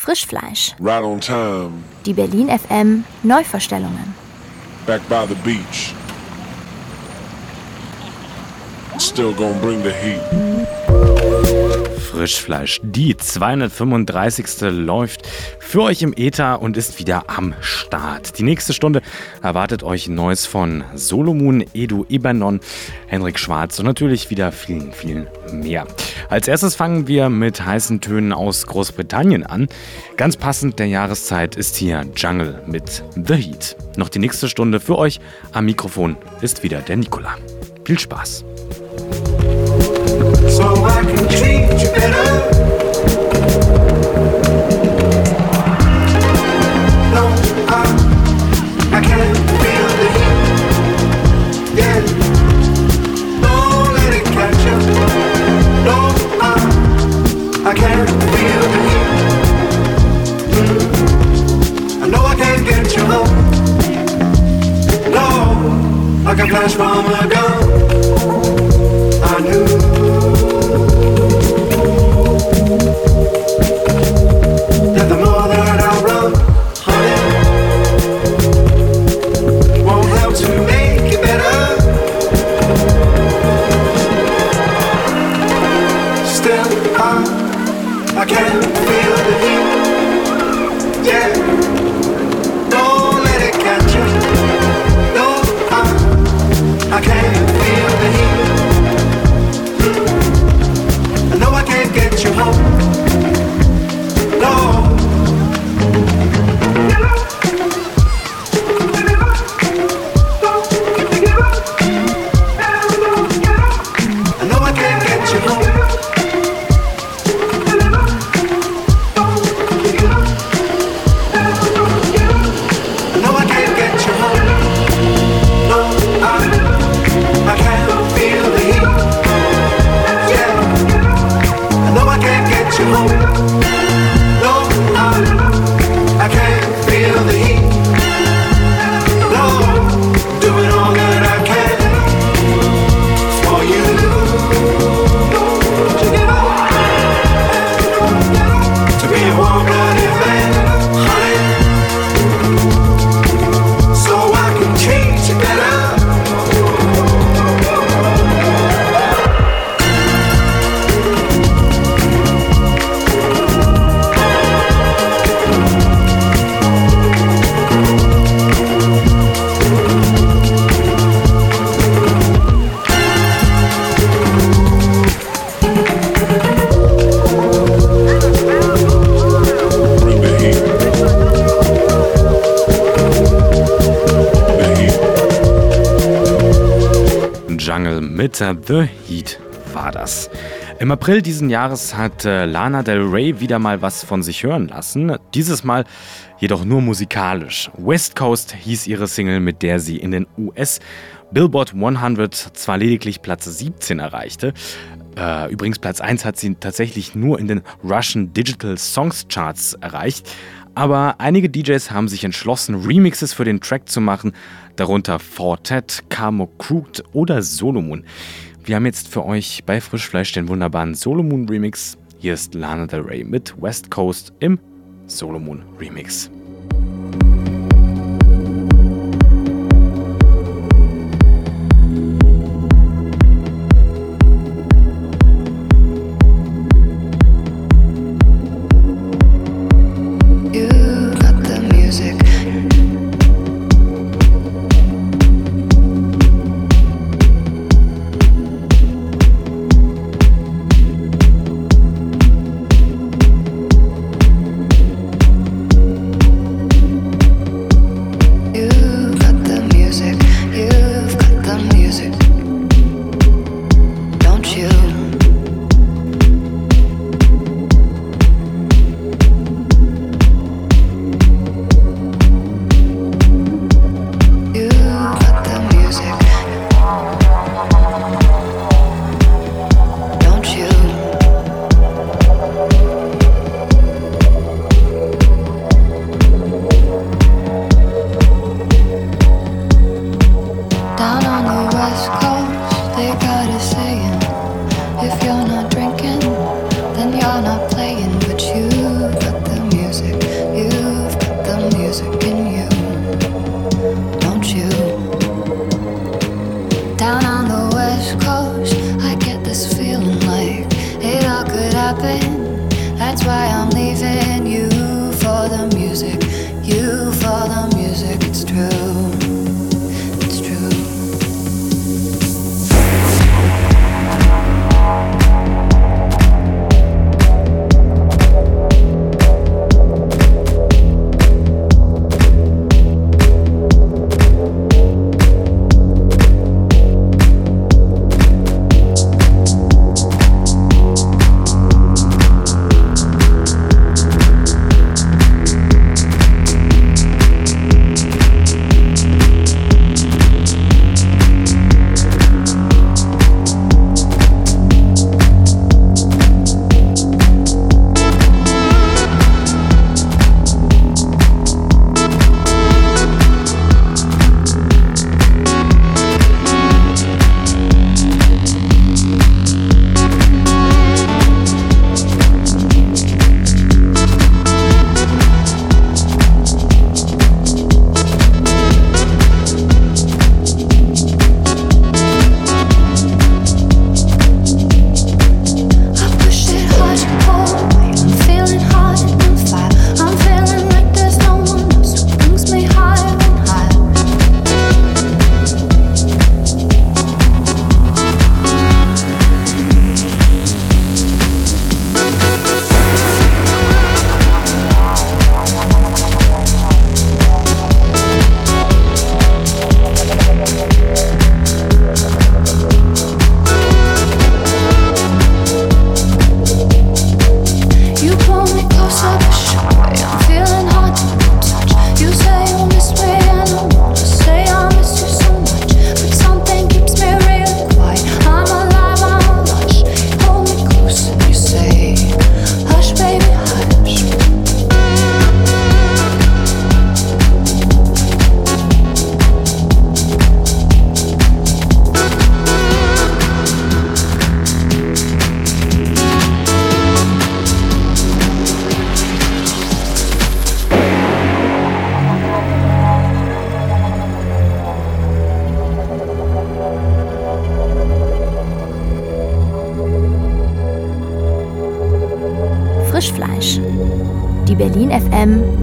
Frischfleisch. Right on time. Die Berlin FM Neuverstellungen. Back by the beach. Still gonna bring the heat. Frischfleisch. Die 235. läuft für euch im Äther und ist wieder am Start. Die nächste Stunde erwartet euch Neues von Solomon, Edu Ibanon, Henrik Schwarz und natürlich wieder vielen, vielen mehr. Als erstes fangen wir mit heißen Tönen aus Großbritannien an. Ganz passend der Jahreszeit ist hier Jungle mit The Heat. Noch die nächste Stunde für euch am Mikrofon ist wieder der Nikola. Viel Spaß! Flash from a gun. Im April diesen Jahres hat äh, Lana Del Rey wieder mal was von sich hören lassen. Dieses Mal jedoch nur musikalisch. West Coast hieß ihre Single, mit der sie in den US Billboard 100 zwar lediglich Platz 17 erreichte. Äh, übrigens Platz 1 hat sie tatsächlich nur in den Russian Digital Songs Charts erreicht. Aber einige DJs haben sich entschlossen, Remixes für den Track zu machen, darunter Fortet, Camo Crooked oder Solomon. Wir haben jetzt für euch bei Frischfleisch den wunderbaren Solomon Remix. Hier ist Lana Del Rey mit West Coast im Solomon Remix.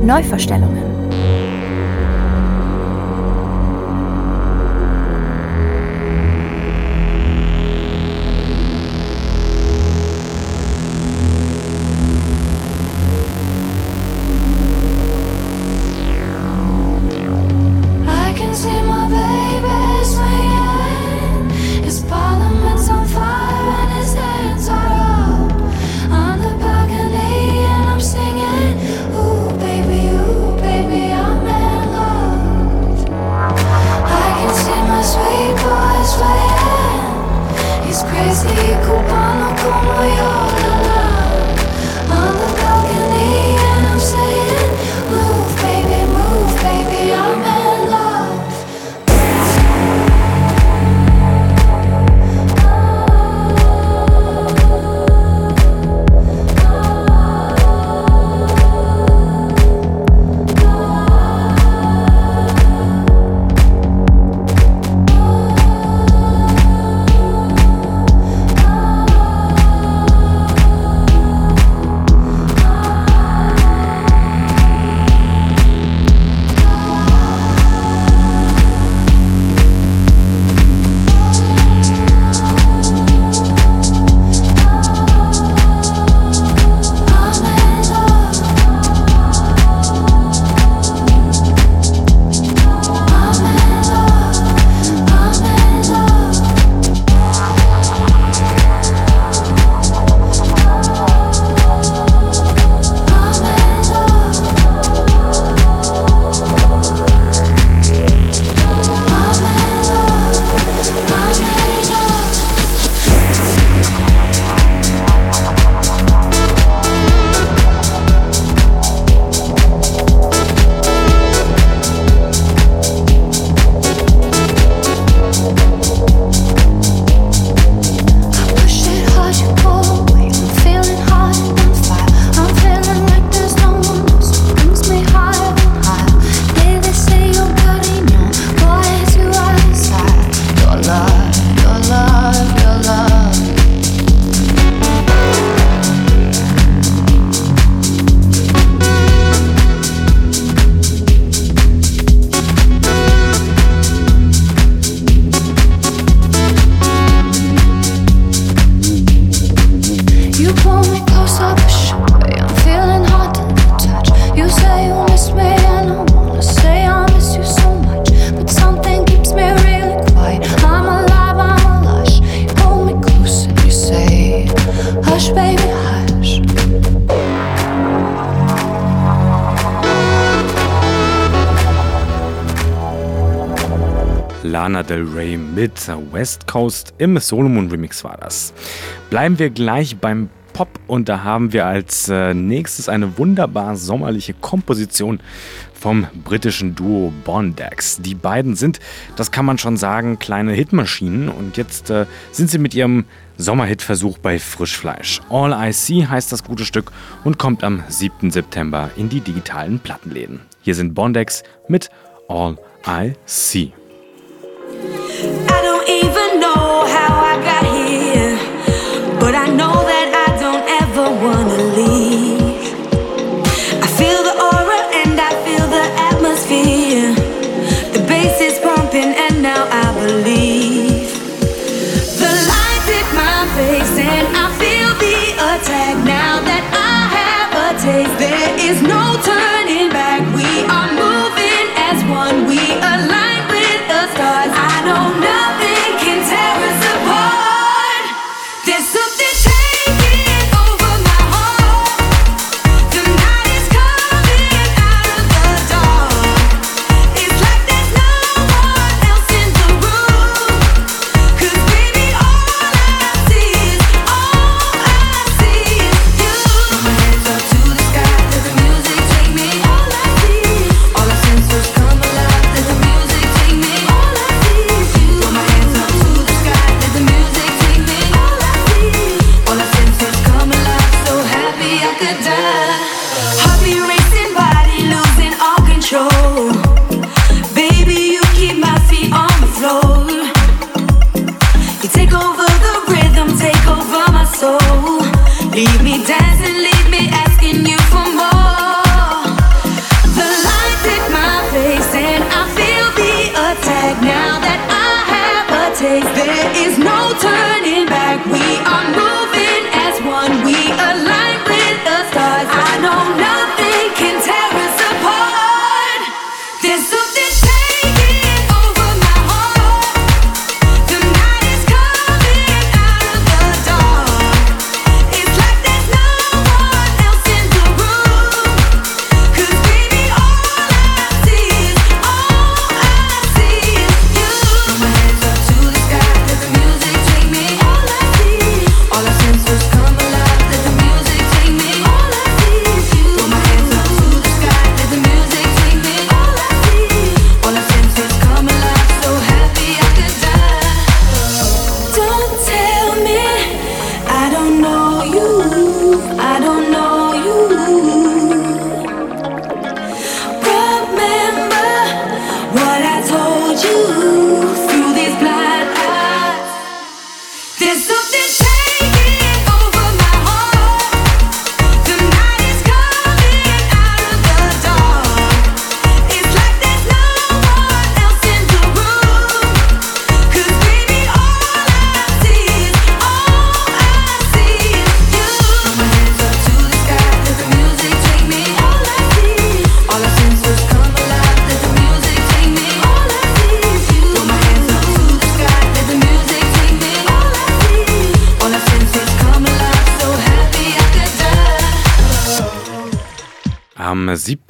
Neuvorstellungen. Del Rey mit West Coast im Solomon Remix war das. Bleiben wir gleich beim Pop und da haben wir als äh, nächstes eine wunderbar sommerliche Komposition vom britischen Duo Bondex. Die beiden sind, das kann man schon sagen, kleine Hitmaschinen und jetzt äh, sind sie mit ihrem Sommerhitversuch bei Frischfleisch. All I See heißt das gute Stück und kommt am 7. September in die digitalen Plattenläden. Hier sind Bondex mit All I See.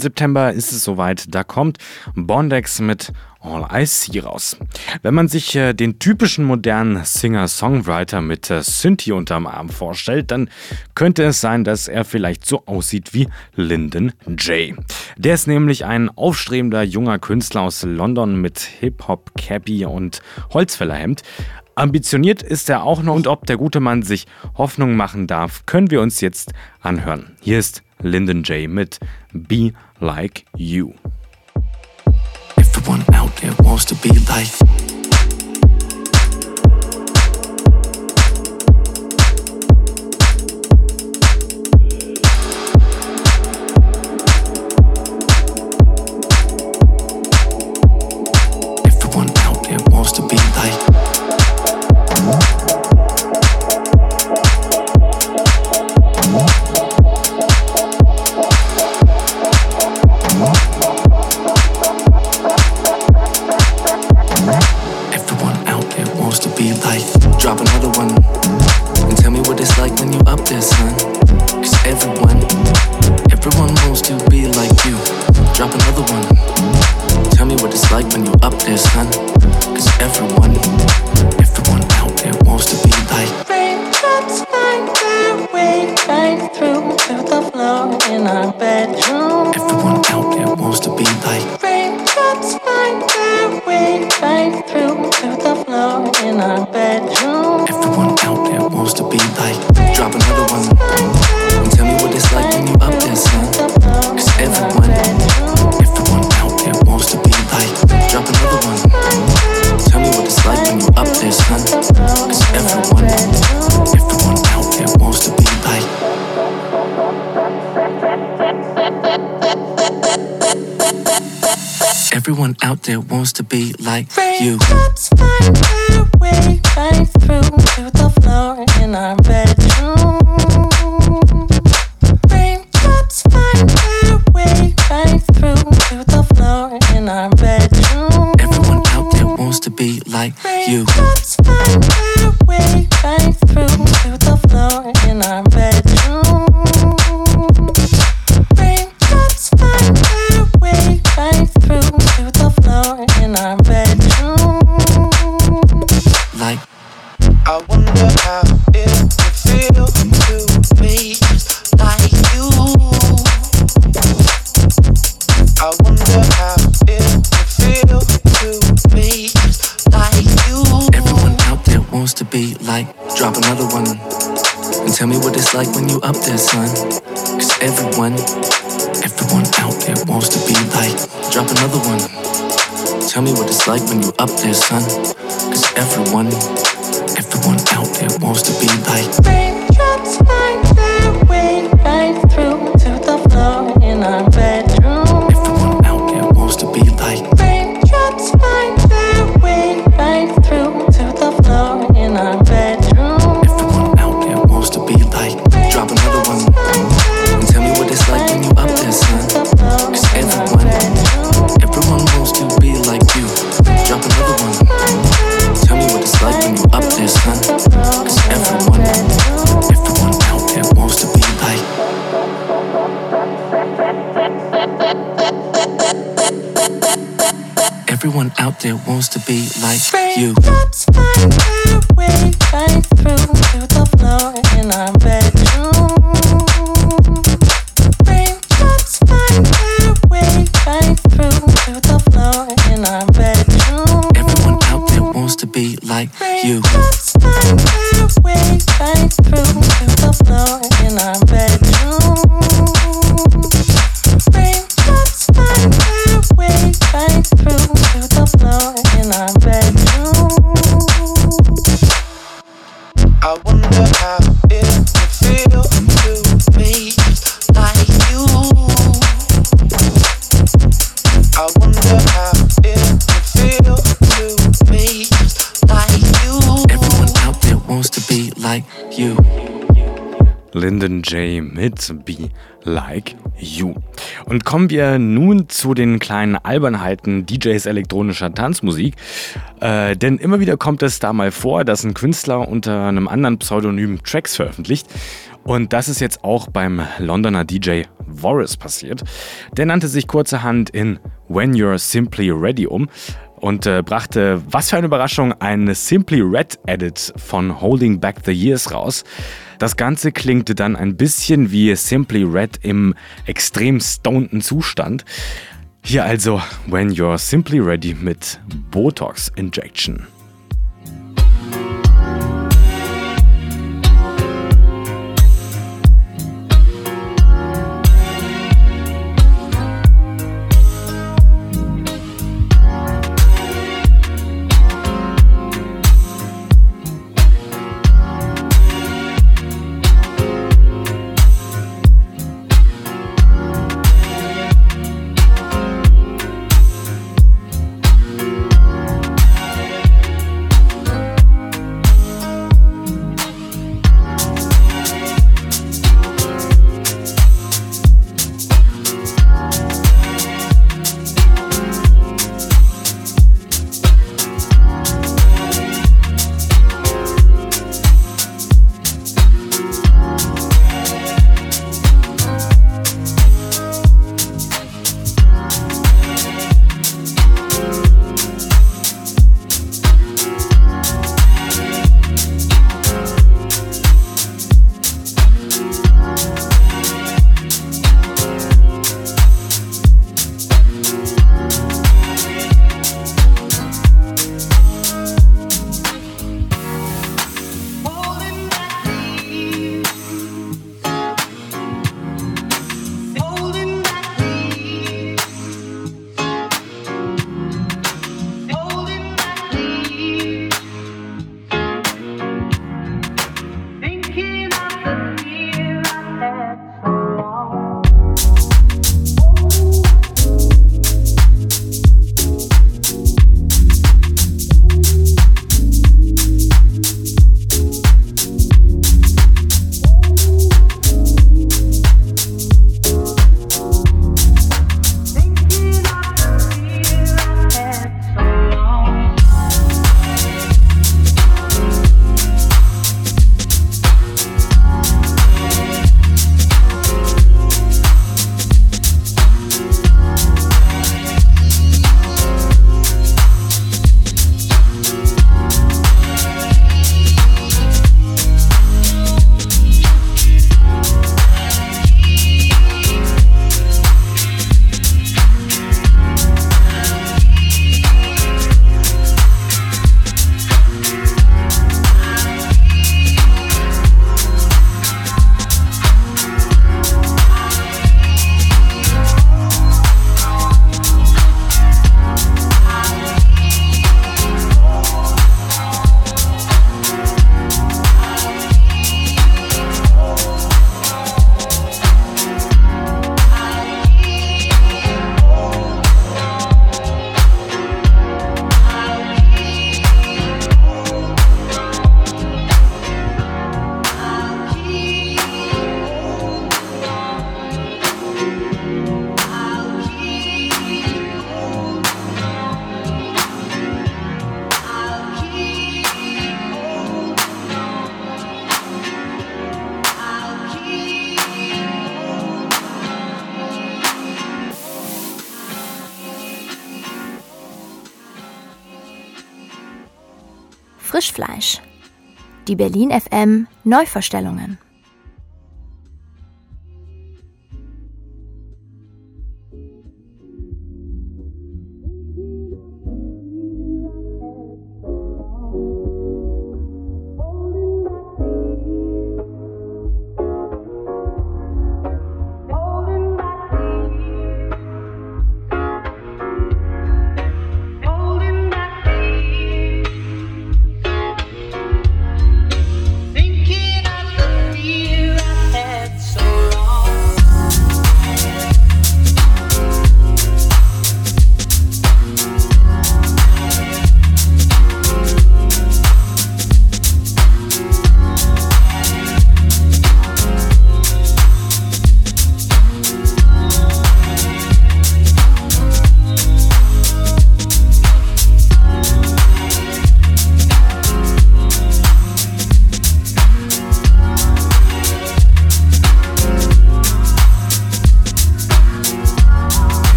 7. September ist es soweit, da kommt Bondex mit All I See raus. Wenn man sich äh, den typischen modernen Singer-Songwriter mit äh, Synthi unterm Arm vorstellt, dann könnte es sein, dass er vielleicht so aussieht wie Lyndon J. Der ist nämlich ein aufstrebender junger Künstler aus London mit Hip-Hop-Cappy und Holzfällerhemd. Ambitioniert ist er auch noch und ob der gute Mann sich Hoffnung machen darf, können wir uns jetzt anhören. Hier ist Lyndon J mit Be Like You. Everyone out there wants to be like J. mit Be Like You. Und kommen wir nun zu den kleinen Albernheiten DJs elektronischer Tanzmusik. Äh, denn immer wieder kommt es da mal vor, dass ein Künstler unter einem anderen Pseudonym Tracks veröffentlicht. Und das ist jetzt auch beim Londoner DJ Voris passiert. Der nannte sich kurzerhand in When You're Simply Ready um und äh, brachte, was für eine Überraschung, ein Simply Red Edit von Holding Back the Years raus. Das Ganze klingte dann ein bisschen wie Simply Red im extrem stoneden Zustand. Hier also When You're Simply Ready mit Botox Injection. Frischfleisch. Die Berlin FM Neuverstellungen.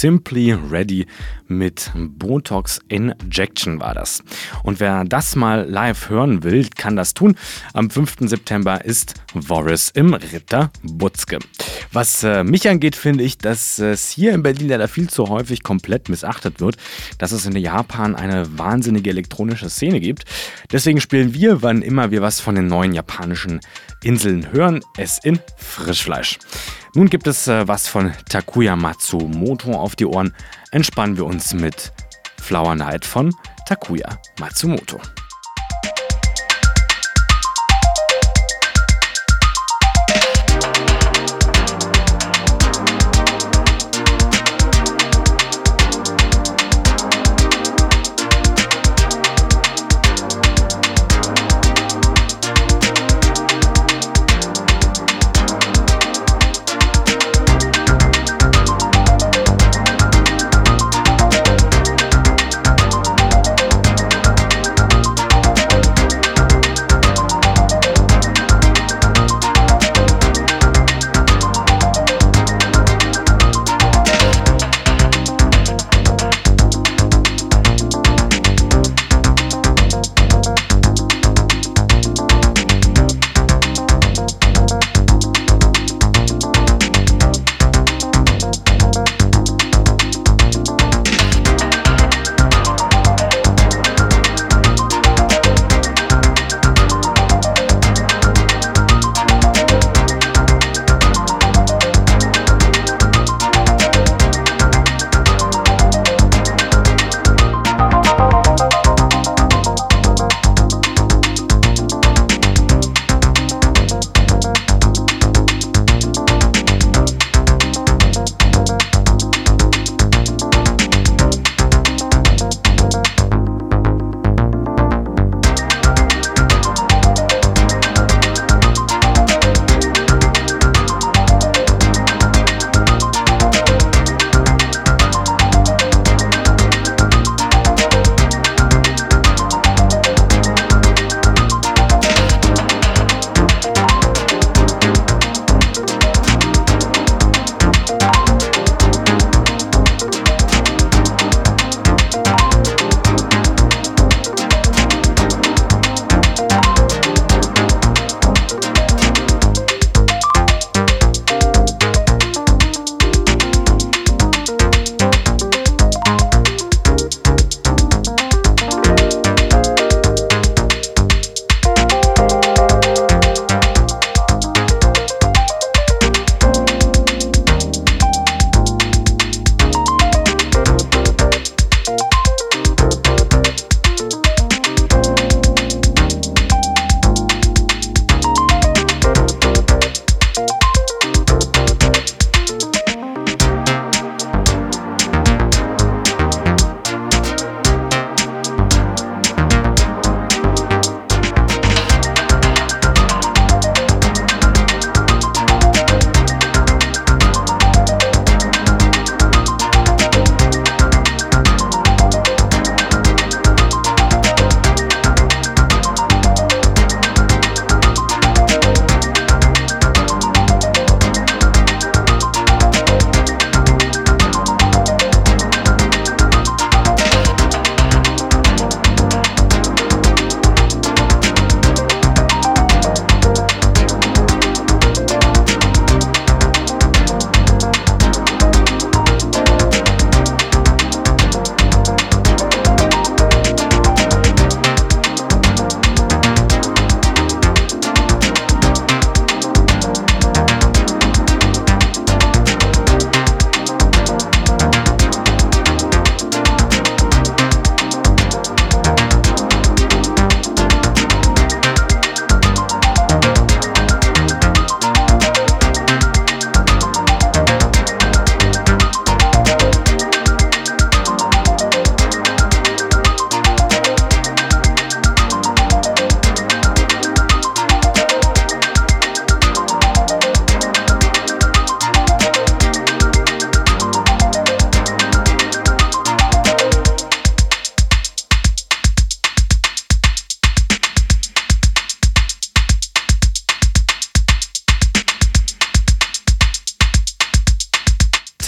Simply Ready mit Botox Injection war das. Und wer das mal live hören will, kann das tun. Am 5. September ist Boris im Ritter Butzke. Was äh, mich angeht, finde ich, dass es hier in Berlin leider viel zu häufig komplett missachtet wird, dass es in Japan eine wahnsinnige elektronische Szene gibt. Deswegen spielen wir, wann immer wir was von den neuen japanischen Inseln hören, es in Frischfleisch. Nun gibt es äh, was von Takuya Matsumoto auf die Ohren. Entspannen wir uns mit Flower Night von Takuya Matsumoto.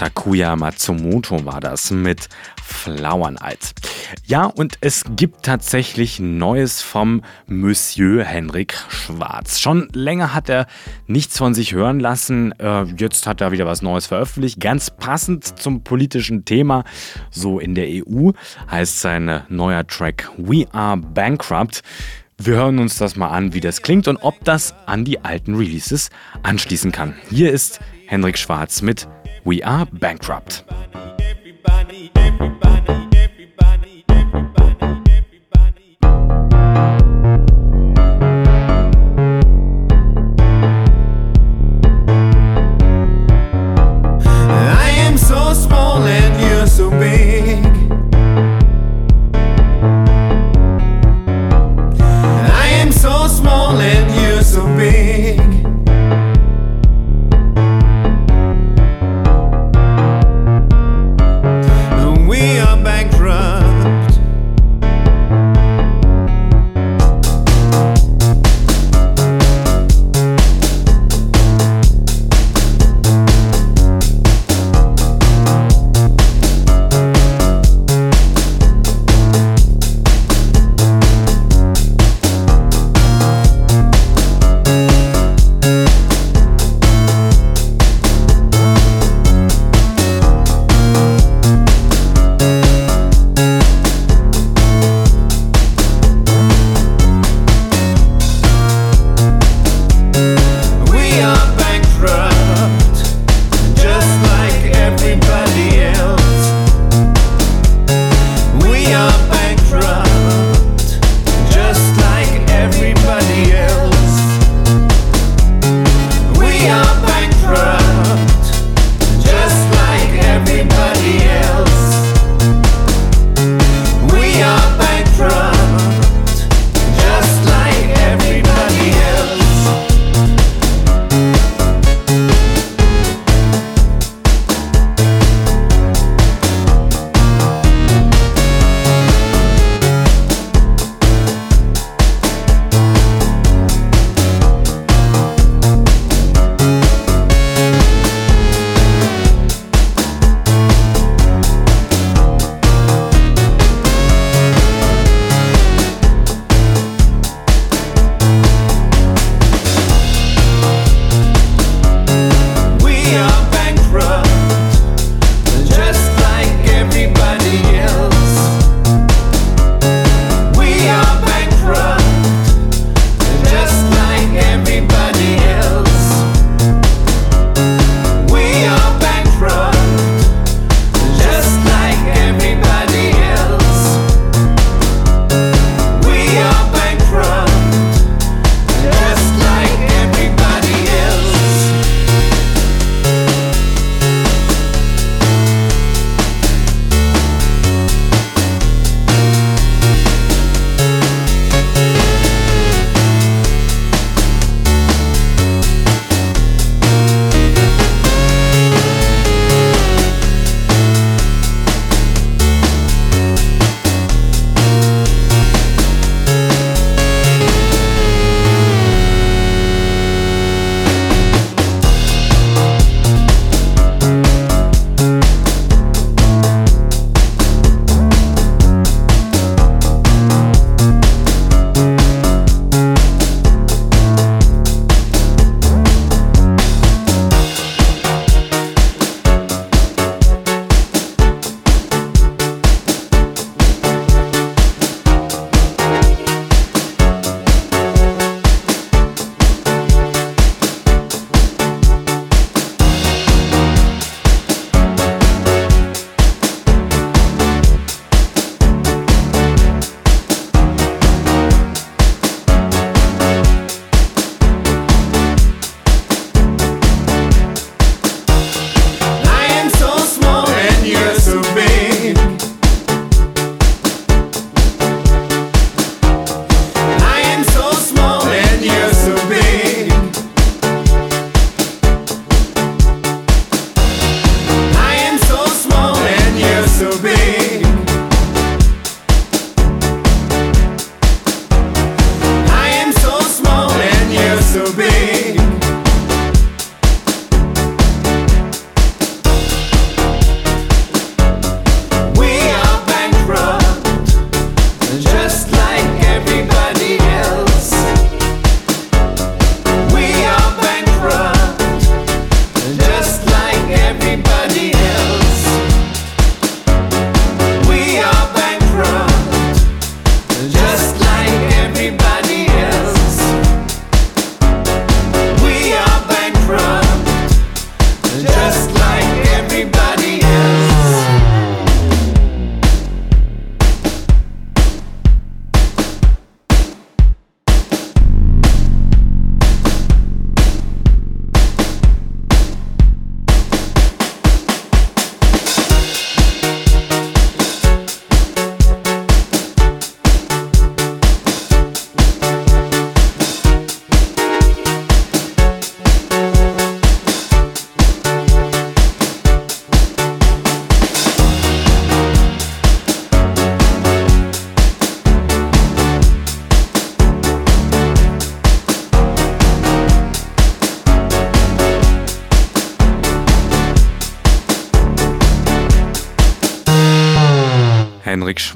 Takuya Matsumoto war das mit Flauerneid. Ja, und es gibt tatsächlich Neues vom Monsieur Henrik Schwarz. Schon länger hat er nichts von sich hören lassen. Äh, jetzt hat er wieder was Neues veröffentlicht. Ganz passend zum politischen Thema. So in der EU heißt sein neuer Track We Are Bankrupt. Wir hören uns das mal an, wie das klingt und ob das an die alten Releases anschließen kann. Hier ist Henrik Schwarz mit We Are Bankrupt.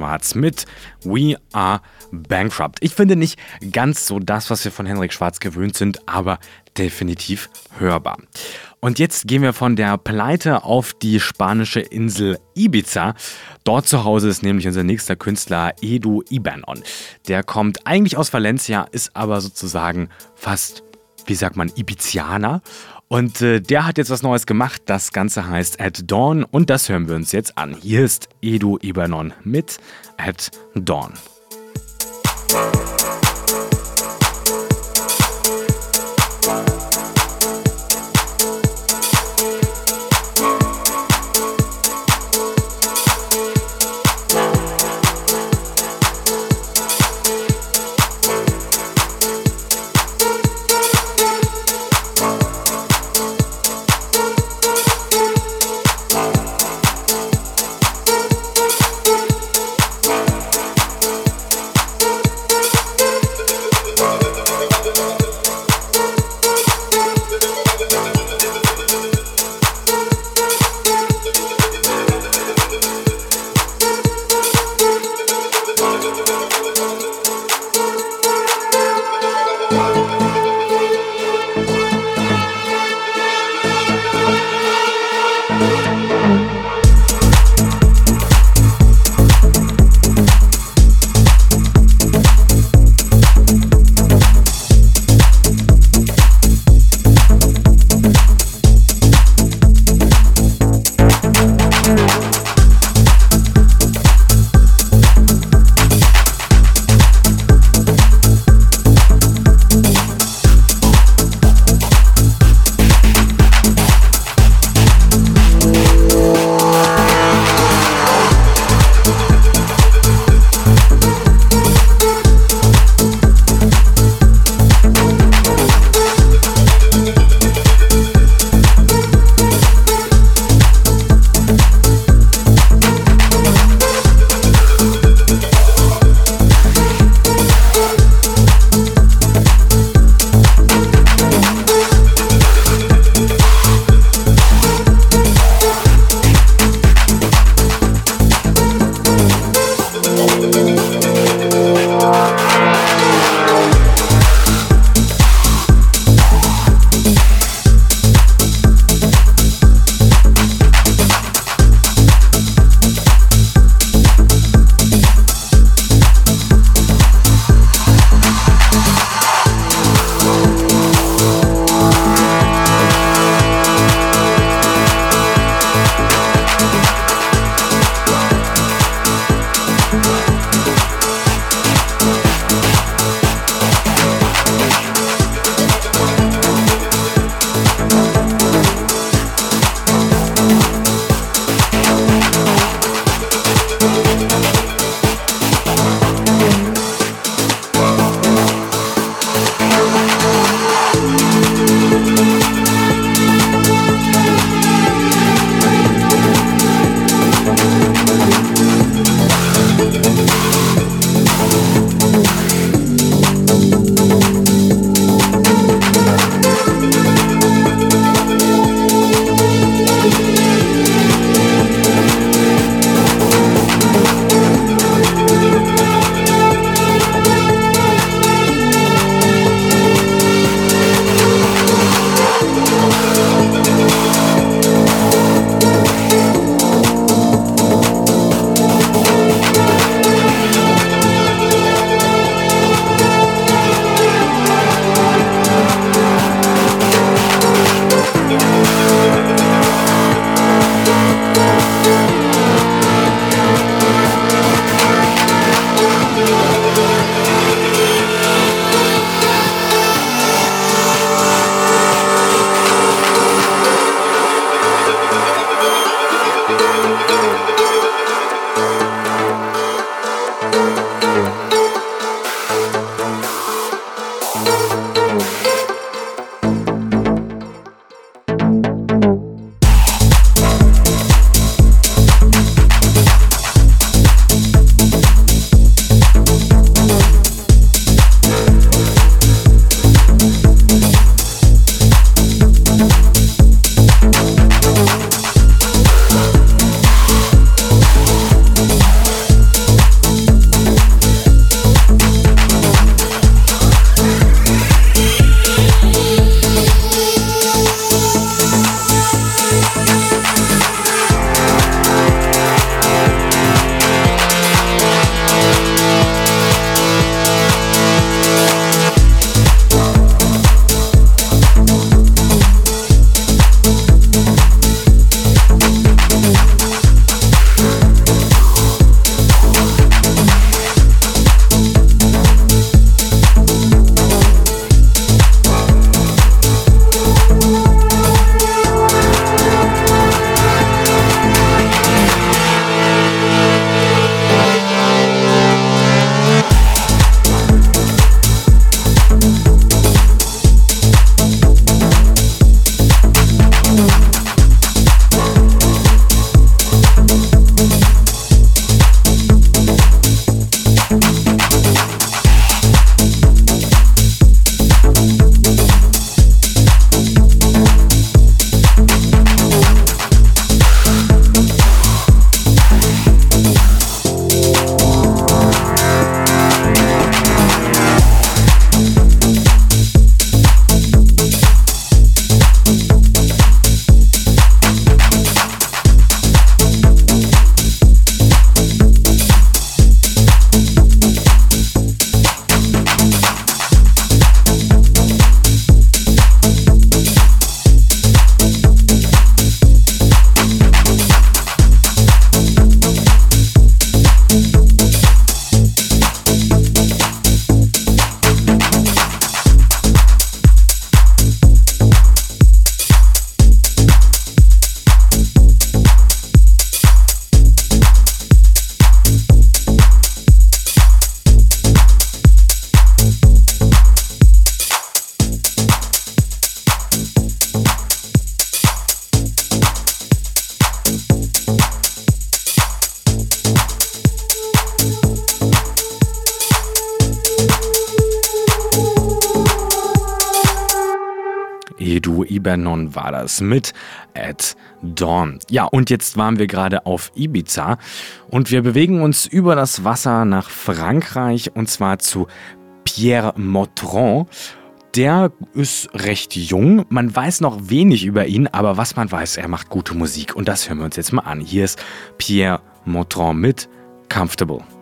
Schwarz mit We Are Bankrupt. Ich finde nicht ganz so das, was wir von Henrik Schwarz gewöhnt sind, aber definitiv hörbar. Und jetzt gehen wir von der Pleite auf die spanische Insel Ibiza. Dort zu Hause ist nämlich unser nächster Künstler Edu Ibanon. Der kommt eigentlich aus Valencia, ist aber sozusagen fast, wie sagt man, Ibizianer. Und äh, der hat jetzt was Neues gemacht. Das Ganze heißt At Dawn und das hören wir uns jetzt an. Hier ist Edu Ibanon mit At Dawn. Bernon war das mit At Dawn. Ja, und jetzt waren wir gerade auf Ibiza und wir bewegen uns über das Wasser nach Frankreich und zwar zu Pierre Motron. Der ist recht jung, man weiß noch wenig über ihn, aber was man weiß, er macht gute Musik und das hören wir uns jetzt mal an. Hier ist Pierre Motron mit Comfortable.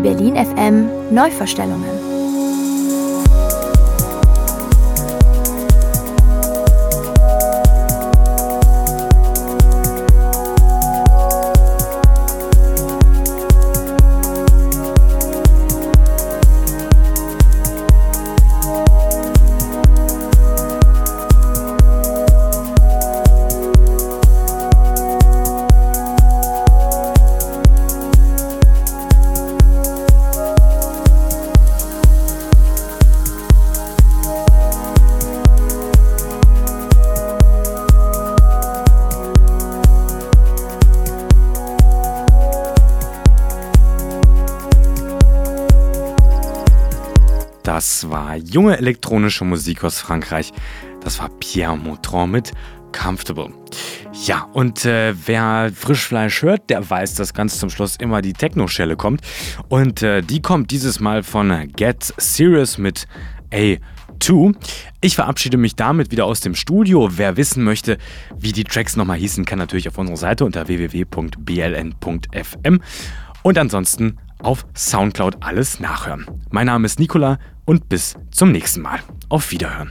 Berlin FM Neuvorstellungen. Junge elektronische Musik aus Frankreich. Das war Pierre Moutron mit Comfortable. Ja, und äh, wer Frischfleisch hört, der weiß, dass ganz zum Schluss immer die Techno-Schelle kommt. Und äh, die kommt dieses Mal von Get Serious mit A2. Ich verabschiede mich damit wieder aus dem Studio. Wer wissen möchte, wie die Tracks nochmal hießen, kann natürlich auf unserer Seite unter www.bln.fm und ansonsten auf Soundcloud alles nachhören. Mein Name ist Nicola und bis zum nächsten Mal. Auf Wiederhören.